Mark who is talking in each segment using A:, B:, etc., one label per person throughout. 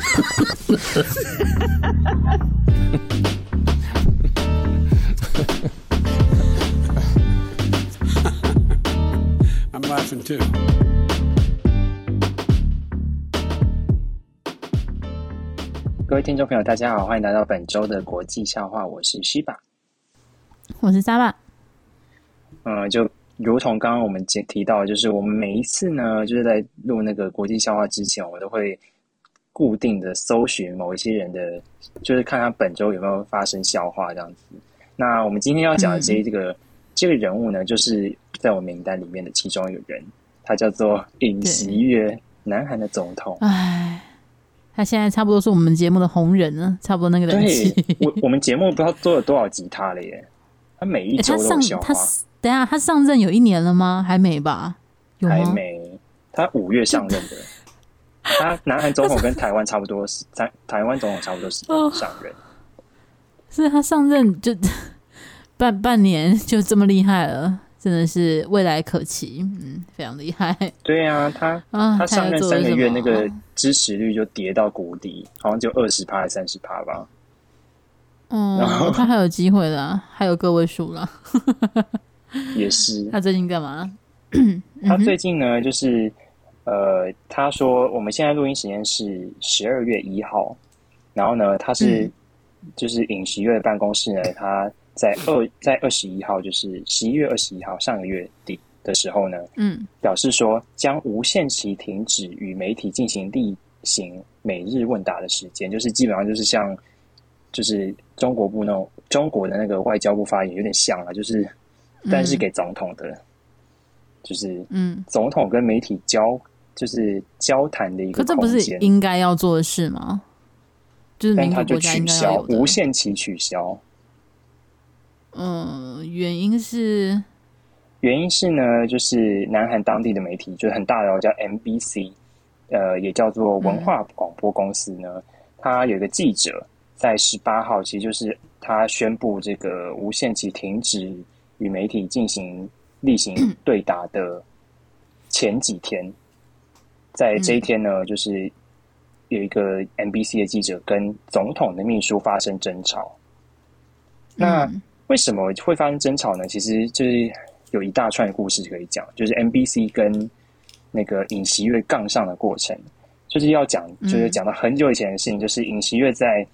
A: I'm laughing too.
B: 各位听众朋友，大家好，欢迎来到本周的国际笑话。我是 Shiba，
C: 我是沙巴。
B: 嗯，就如同刚刚我们提提到，就是我们每一次呢，就是在录那个国际笑话之前，我都会固定的搜寻某一些人的，就是看他本周有没有发生笑话这样子。那我们今天要讲的这这个、嗯、这个人物呢，就是在我名单里面的其中一个人，他叫做尹锡悦，南韩的总统。
C: 哎，他现在差不多是我们节目的红人了，差不多那个东西。
B: 我我们节目不知道做了多少集他了耶，他每一周都有笑话。欸
C: 等下，他上任有一年了吗？还没吧？有吗？
B: 还没。他五月上任的。他南韩总统跟台湾差不多，是台台湾总统差不多是上任。
C: 是他上任就半半年就这么厉害了，真的是未来可期。嗯，非常厉害。
B: 对啊，他啊，他上任三个月，那个支持率就跌到谷底，好像就二十趴还是三十趴吧。
C: 嗯，然后他还有机会啦，还有个位数啦。
B: 也是。
C: 他最近干嘛？
B: 他最近呢，就是呃，他说我们现在录音时间是十二月一号，然后呢，他是、嗯、就是尹锡月的办公室呢，他在二在二十一号，就是十一月二十一号上个月底的时候呢，嗯，表示说将无限期停止与媒体进行例行每日问答的时间，就是基本上就是像就是中国部那种中国的那个外交部发言有点像啊，就是。但是给总统的，嗯、就是嗯，总统跟媒体交就是交谈的一个空间，
C: 可这不是应该要做的事吗？就是民主国家应该要有的，
B: 但他就取消，无限期取消。
C: 嗯，原因是
B: 原因是呢，就是南韩当地的媒体，就是很大的，叫 MBC，呃，也叫做文化广播公司呢。嗯、他有一个记者在十八号，其实就是他宣布这个无限期停止。与媒体进行例行对答的前几天，在这一天呢，就是有一个 MBC 的记者跟总统的秘书发生争吵。那为什么会发生争吵呢？其实就是有一大串的故事可以讲，就是 MBC 跟那个尹锡悦杠上的过程，就是要讲，就是讲到很久以前的事情，就是尹锡悦在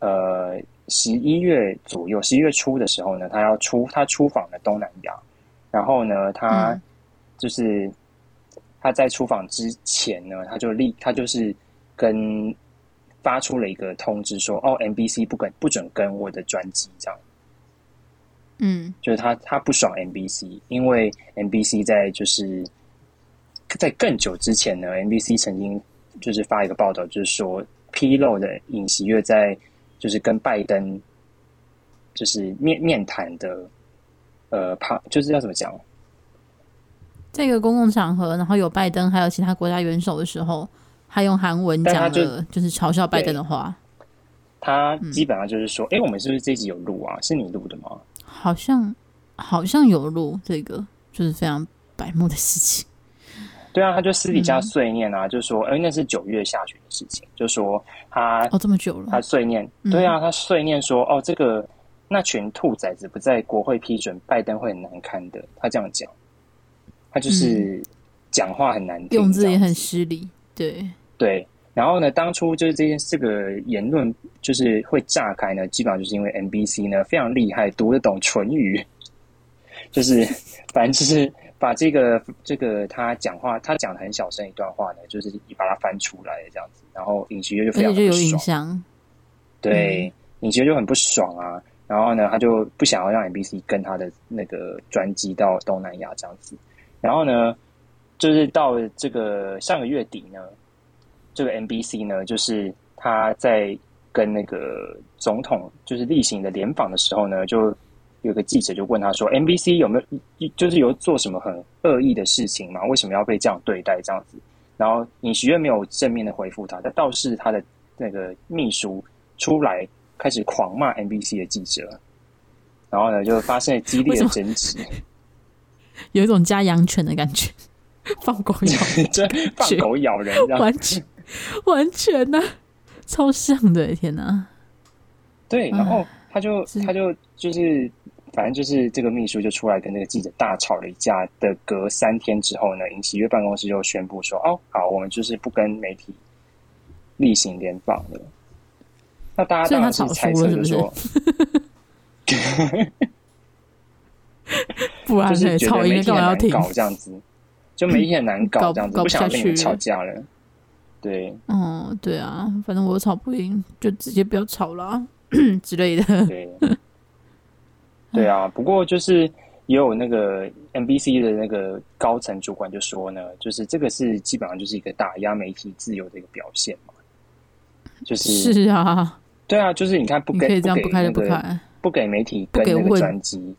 B: 呃。十一月左右，十一月初的时候呢，他要出他出访了东南亚，然后呢，他就是、嗯、他在出访之前呢，他就立他就是跟发出了一个通知说，哦，MBC 不跟不准跟我的专辑这样，
C: 嗯，
B: 就是他他不爽 MBC，因为 MBC 在就是在更久之前呢，MBC 曾经就是发一个报道，就是说披露的尹锡悦在。就是跟拜登，就是面面谈的，呃，怕就是要怎么讲？
C: 这个公共场合，然后有拜登，还有其他国家元首的时候，他用韩文讲的，就是嘲笑拜登的话。
B: 他基本上就是说：“哎、嗯，我们是不是这集有录啊？是你录的吗？”
C: 好像好像有录，这个就是非常白目的事情。
B: 对啊，他就私底下碎念啊，嗯、就说，哎，那是九月下旬的事情，就说他
C: 哦这么久了，
B: 他碎念，对啊，他碎念说，哦，这个那群兔崽子不在国会批准，拜登会很难堪的，他这样讲，他就是讲话很难听，
C: 用字也很失礼，对
B: 对。然后呢，当初就是这件这个言论就是会炸开呢，基本上就是因为 NBC 呢非常厉害，读得懂唇语，就是反正就是。把这个这个他讲话，他讲的很小声一段话呢，就是你把它翻出来这样子，然后尹锡悦就非常不爽，就有影响。对，尹锡悦就很不爽啊，然后呢，他就不想要让 NBC 跟他的那个专机到东南亚这样子，然后呢，就是到这个上个月底呢，这个 NBC 呢，就是他在跟那个总统就是例行的联访的时候呢，就。有个记者就问他说：“MBC 有没有就是有做什么很恶意的事情吗？为什么要被这样对待？这样子？”然后尹锡悦没有正面的回复他，但倒是他的那个秘书出来开始狂骂 NBC 的记者，然后呢就发生了激烈的争执，
C: 有一种家养犬的感觉，放狗咬，
B: 这放狗咬人，
C: 完全完全呢、啊，超像的，天哪！
B: 对，然后他就他就就是，反正就是这个秘书就出来跟那个记者大吵了一架的。隔三天之后呢，尹喜悦办公室就宣布说：“哦，好，我们就是不跟媒体例行联访了。”那大家当然是猜测，就是说，
C: 不然
B: 就是觉得媒体很难搞这样子，就媒体很难搞这样子，
C: 嗯、
B: 不想跟你们吵架了。对，
C: 嗯，对啊，反正我吵不赢，就直接不要吵了 之类的。
B: 对，对啊。不过就是也有那个 NBC 的那个高层主管就说呢，就是这个是基本上就是一个打压媒体自由的一个表现嘛。就是
C: 是啊，
B: 对啊，就是你看不给
C: 这样不开就不开，
B: 不给不给媒体跟那个专机，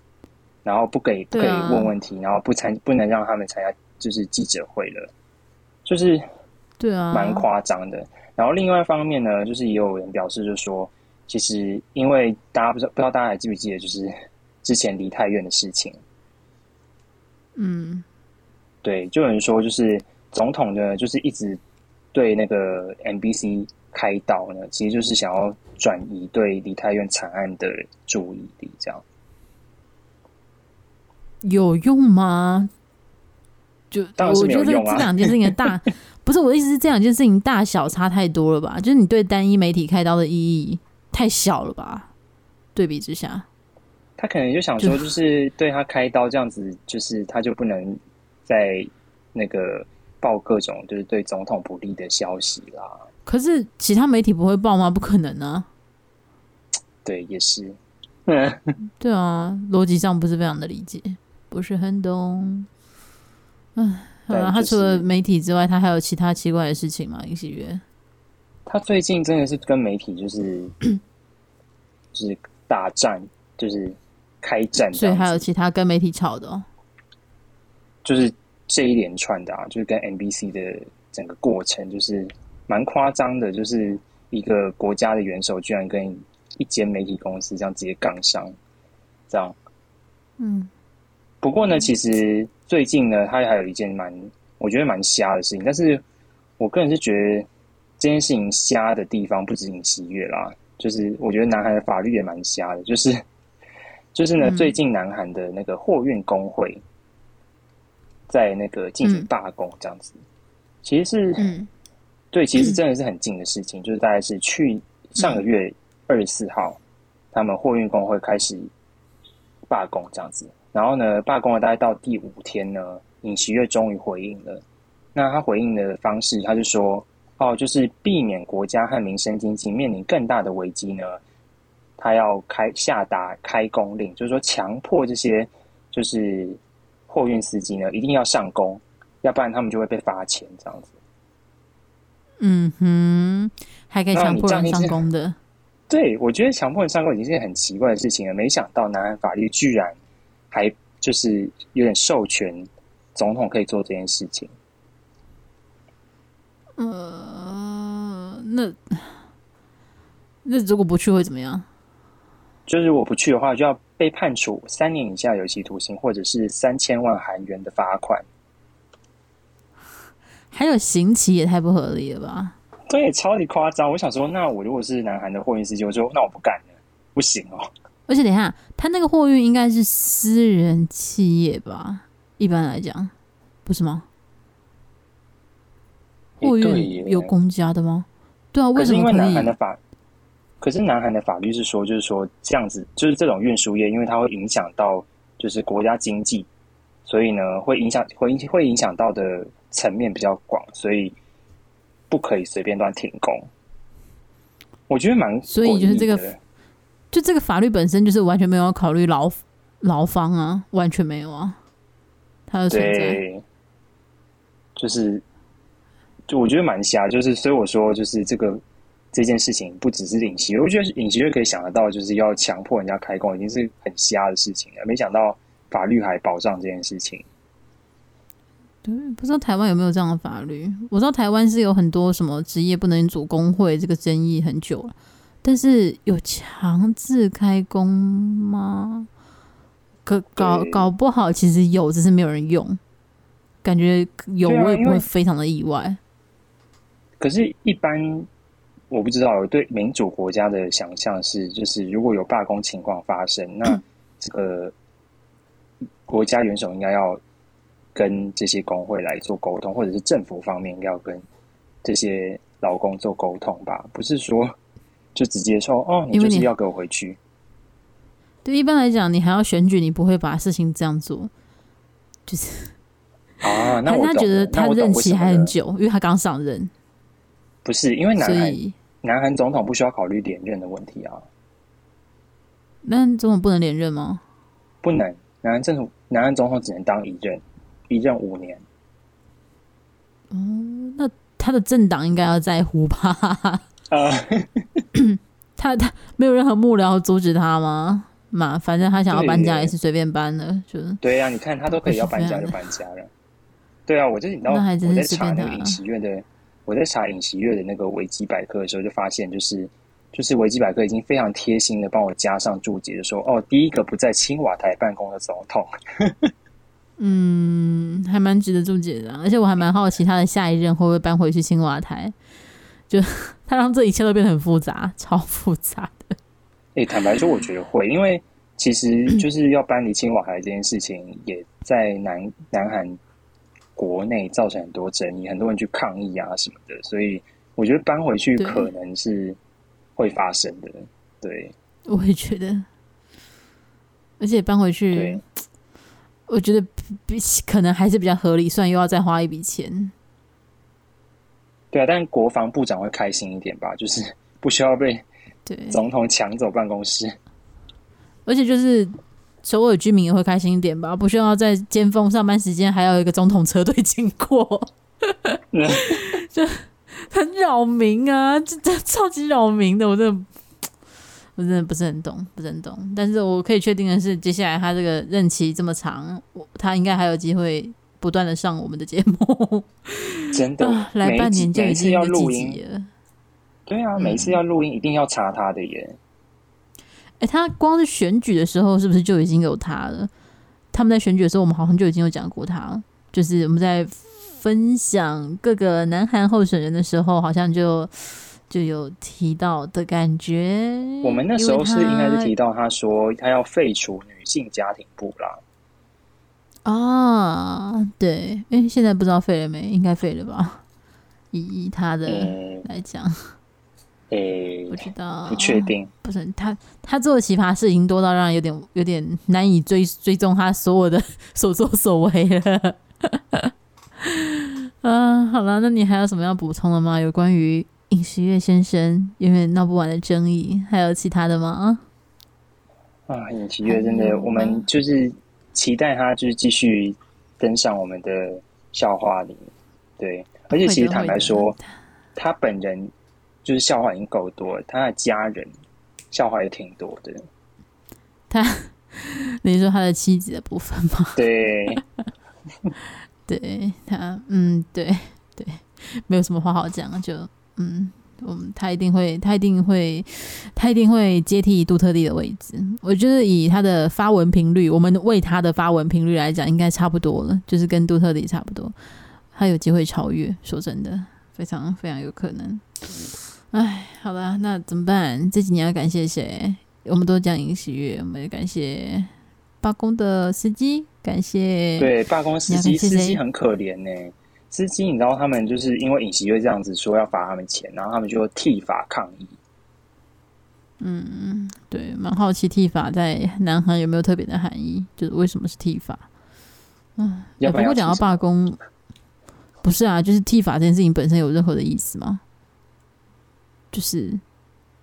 B: 然后不给不给问问题，然后不参不能让他们参加就是记者会了，就是。
C: 对啊，
B: 蛮夸张的。然后另外一方面呢，就是也有人表示，就是说，其实因为大家不知道，不知道大家还记不记得，就是之前梨泰院的事情。
C: 嗯，
B: 对，就有人说，就是总统呢，就是一直对那个 NBC 开刀呢，其实就是想要转移对梨泰院惨案的注意力，这样
C: 有用吗？就
B: 当然是没有用啊，
C: 这两件事情的大。不是我的意思是这两件事情大小差太多了吧？就是你对单一媒体开刀的意义太小了吧？对比之下，
B: 他可能就想说，就是对他开刀这样子，就是他就不能再那个报各种就是对总统不利的消息啦。
C: 可是其他媒体不会报吗？不可能啊！
B: 对，也是。
C: 对啊，逻辑上不是非常的理解，不是很懂。唉。对啊，他除了媒体之外，他还有其他奇怪的事情吗？尹喜悦，
B: 他最近真的是跟媒体就是 就是大战，就是开战，
C: 所以还有其他跟媒体吵的，哦，
B: 就是这一连串的啊，就是跟 NBC 的整个过程就是蛮夸张的，就是一个国家的元首居然跟一间媒体公司这样直接杠上，这样，
C: 嗯。
B: 不过呢，其实最近呢，他还有一件蛮我觉得蛮瞎的事情。但是我个人是觉得这件事情瞎的地方不止尹锡悦啦，就是我觉得南韩的法律也蛮瞎的。就是就是呢，最近南韩的那个货运工会在那个进行罢工，这样子，其实是对，其实真的是很近的事情。就是大概是去上个月二十四号，他们货运工会开始罢工，这样子。然后呢，罢工了大概到第五天呢，尹锡悦终于回应了。那他回应的方式，他就说：“哦，就是避免国家和民生经济面临更大的危机呢，他要开下达开工令，就是说强迫这些就是货运司机呢一定要上工，要不然他们就会被罚钱这样子。”
C: 嗯哼，还可以强迫人上工的。
B: 对，我觉得强迫人上工已经是很奇怪的事情了。没想到南韩法律居然。还就是有点授权总统可以做这件事情。
C: 呃，那那如果不去会怎么样？
B: 就是我不去的话，就要被判处三年以下有期徒刑，或者是三千万韩元的罚款。
C: 还有刑期也太不合理了吧？
B: 对，超级夸张。我想说，那我如果是南韩的货运司机，我就说那我不干了，不行哦。
C: 而且等一下，他那个货运应该是私人企业吧？一般来讲，不是吗？货运有公家的吗？对啊，为什
B: 么因为南韩的法，可是南韩的法律是说，就是说这样子，就是这种运输业，因为它会影响到就是国家经济，所以呢，会影响会会影响到的层面比较广，所以不可以随便乱停工。我觉得蛮，
C: 所以就是这个。就这个法律本身就是完全没有考虑劳劳方啊，完全没有啊，它的存在，
B: 就是就我觉得蛮瞎，就是所以我说就是这个这件事情不只是尹锡悦，我觉得尹锡悦可以想得到，就是要强迫人家开工，已经是很瞎的事情了。没想到法律还保障这件事情。
C: 对，不知道台湾有没有这样的法律？我知道台湾是有很多什么职业不能组工会，这个争议很久了。但是有强制开工吗？可搞搞不好，其实有，只是没有人用。感觉有，我也不会非常的意外。
B: 可是，一般我不知道，我对民主国家的想象是，就是如果有罢工情况发生，那 这个国家元首应该要跟这些工会来做沟通，或者是政府方面要跟这些劳工做沟通吧，不是说就直接说哦，你就是要给我回去。
C: 对，一般来讲，你还要选举，你不会把事情这样做，就是
B: 啊，那我
C: 他觉得他任期还很久，因为他刚上任。
B: 不是因为南韩南韩总统不需要考虑连任的问题啊？
C: 那总统不能连任吗？
B: 不能，南韩政府南韩总统只能当一任，一任五年。
C: 哦，那他的政党应该要在乎吧？
B: 呃，
C: 他他没有任何幕僚阻止他吗？嘛，反正他想要搬家也是随便搬的，就
B: 是对呀、啊。你看他都可以要搬家就搬家了。对啊，我就是你知道我在查那个尹锡悦的。我在查尹锡悦的那个维基百科的时候，就发现就是就是维基百科已经非常贴心的帮我加上注解，就说哦，第一个不在青瓦台办公的总统。
C: 嗯，还蛮值得注解的，而且我还蛮好奇他的下一任会不会搬回去青瓦台，就 他让这一切都变得很复杂，超复杂的。
B: 诶、欸，坦白说，我觉得会，因为其实 就是要搬离青瓦台这件事情，也在南南韩。国内造成很多争议，很多人去抗议啊什么的，所以我觉得搬回去可能是会发生的。对，
C: 对我也觉得，而且搬回去，我觉得比可能还是比较合理，虽然又要再花一笔钱。
B: 对啊，但国防部长会开心一点吧？就是 不需要被总统抢走办公室，
C: 而且就是。首尔居民也会开心一点吧，不需要在尖峰上班时间还要有一个总统车队经过，就很扰民啊！这这超级扰民的，我真的我真的不是很懂，不是很懂。但是我可以确定的是，接下来他这个任期这么长，他应该还有机会不断的上我们的节目。
B: 真的，
C: 啊、来半年就已经要录音了。
B: 对啊，每次要录音一定要查他的耶。
C: 哎、欸，他光是选举的时候，是不是就已经有他了？他们在选举的时候，我们好像就已经有讲过他。就是我们在分享各个南韩候选人的时候，好像就就有提到的感觉。
B: 我们那时候是应该是提到他说他要废除女性家庭部啦。
C: 啊，对，哎、欸，现在不知道废了没？应该废了吧？以他的来讲。嗯
B: 诶、欸，
C: 不知道，
B: 不确定。
C: 不是他，他做的奇葩事已经多到让人有点有点难以追追踪他所有的 所作所为了。啊，好了，那你还有什么要补充的吗？有关于尹锡悦先生因为闹不完的争议，还有其他的吗？
B: 啊，尹锡悦真的，我们就是期待他就是继续登上我们的笑话里。对，而且其实坦白说，他本人。就是笑话已经够多了，他的家人笑话也挺多的。
C: 他，你说他的妻子的部分吗？
B: 对，
C: 对他，嗯，对对，没有什么话好讲，就嗯，我们他一定会，他一定会，他一定会接替杜特地的位置。我觉得以他的发文频率，我们为他的发文频率来讲，应该差不多了，就是跟杜特地差不多，他有机会超越。说真的，非常非常有可能。哎，好吧，那怎么办？这几年要感谢谁？我们都讲尹喜悦，我们也感谢罢工的司机，感谢
B: 对罢工司机，司机很可怜呢。司机，你知道他们就是因为尹锡悦这样子说要罚他们钱，然后他们就剃法抗议。
C: 嗯，对，蛮好奇剃法在南韩有没有特别的含义？就是为什么是剃法？嗯，不过讲到罢工，不是啊，就是剃法这件事情本身有任何的意思吗？就是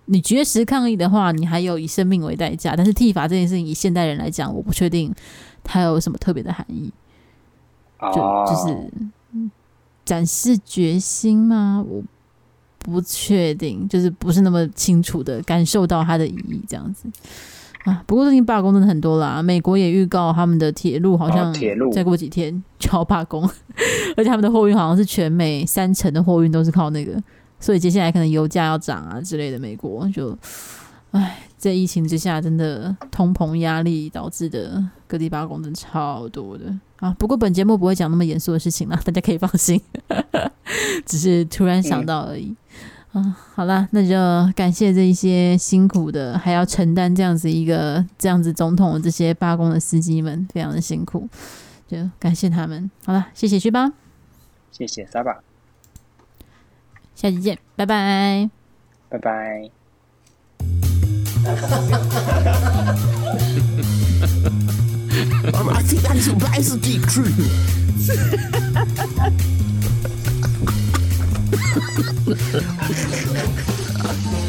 C: 你绝食抗议的话，你还有以生命为代价。但是剃发这件事情，以现代人来讲，我不确定它有什么特别的含义。就就是展示决心吗？我不确定，就是不是那么清楚的感受到它的意义这样子啊。不过最近罢工真的很多啦，美国也预告他们的铁路好像再过几天就要罢工，而且他们的货运好像是全美三成的货运都是靠那个。所以接下来可能油价要涨啊之类的，美国就，唉，在疫情之下，真的通膨压力导致的各地罢工真的超多的啊。不过本节目不会讲那么严肃的事情啦，大家可以放心，只是突然想到而已。啊，好了，那就感谢这一些辛苦的，还要承担这样子一个这样子总统的这些罢工的司机们，非常的辛苦，就感谢他们。好了，谢谢旭邦，
B: 谢谢 Saba，
C: 下期见，拜拜，
B: 拜拜。Mama, ich fing an zu beißen, die Krüten.